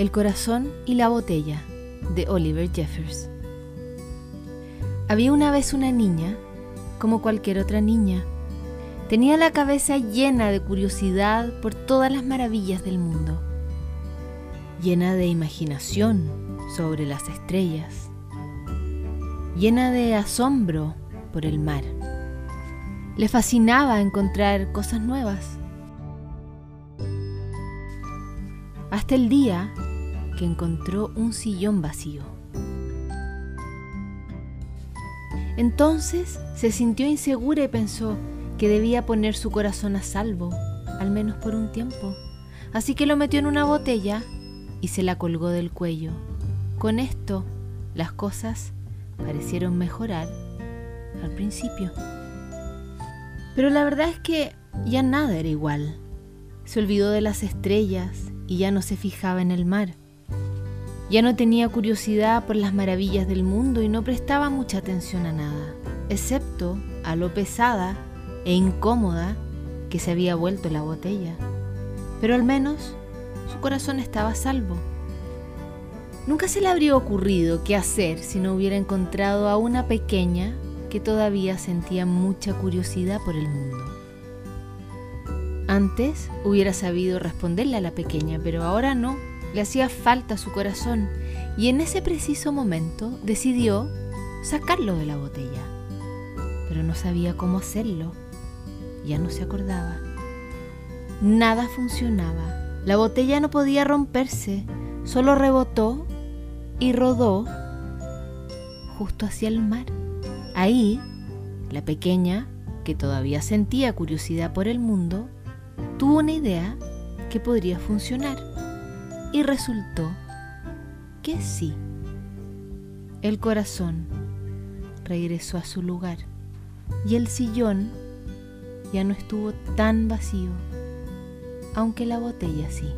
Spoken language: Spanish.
El corazón y la botella de Oliver Jeffers. Había una vez una niña, como cualquier otra niña. Tenía la cabeza llena de curiosidad por todas las maravillas del mundo, llena de imaginación sobre las estrellas, llena de asombro por el mar. Le fascinaba encontrar cosas nuevas. Hasta el día que encontró un sillón vacío. Entonces se sintió insegura y pensó que debía poner su corazón a salvo, al menos por un tiempo. Así que lo metió en una botella y se la colgó del cuello. Con esto, las cosas parecieron mejorar al principio. Pero la verdad es que ya nada era igual. Se olvidó de las estrellas y ya no se fijaba en el mar. Ya no tenía curiosidad por las maravillas del mundo y no prestaba mucha atención a nada, excepto a lo pesada e incómoda que se había vuelto la botella. Pero al menos su corazón estaba a salvo. Nunca se le habría ocurrido qué hacer si no hubiera encontrado a una pequeña que todavía sentía mucha curiosidad por el mundo. Antes hubiera sabido responderle a la pequeña, pero ahora no le hacía falta su corazón y en ese preciso momento decidió sacarlo de la botella. Pero no sabía cómo hacerlo. Ya no se acordaba. Nada funcionaba. La botella no podía romperse, solo rebotó y rodó justo hacia el mar. Ahí, la pequeña, que todavía sentía curiosidad por el mundo, tuvo una idea que podría funcionar y resultó que sí. El corazón regresó a su lugar y el sillón ya no estuvo tan vacío, aunque la botella sí.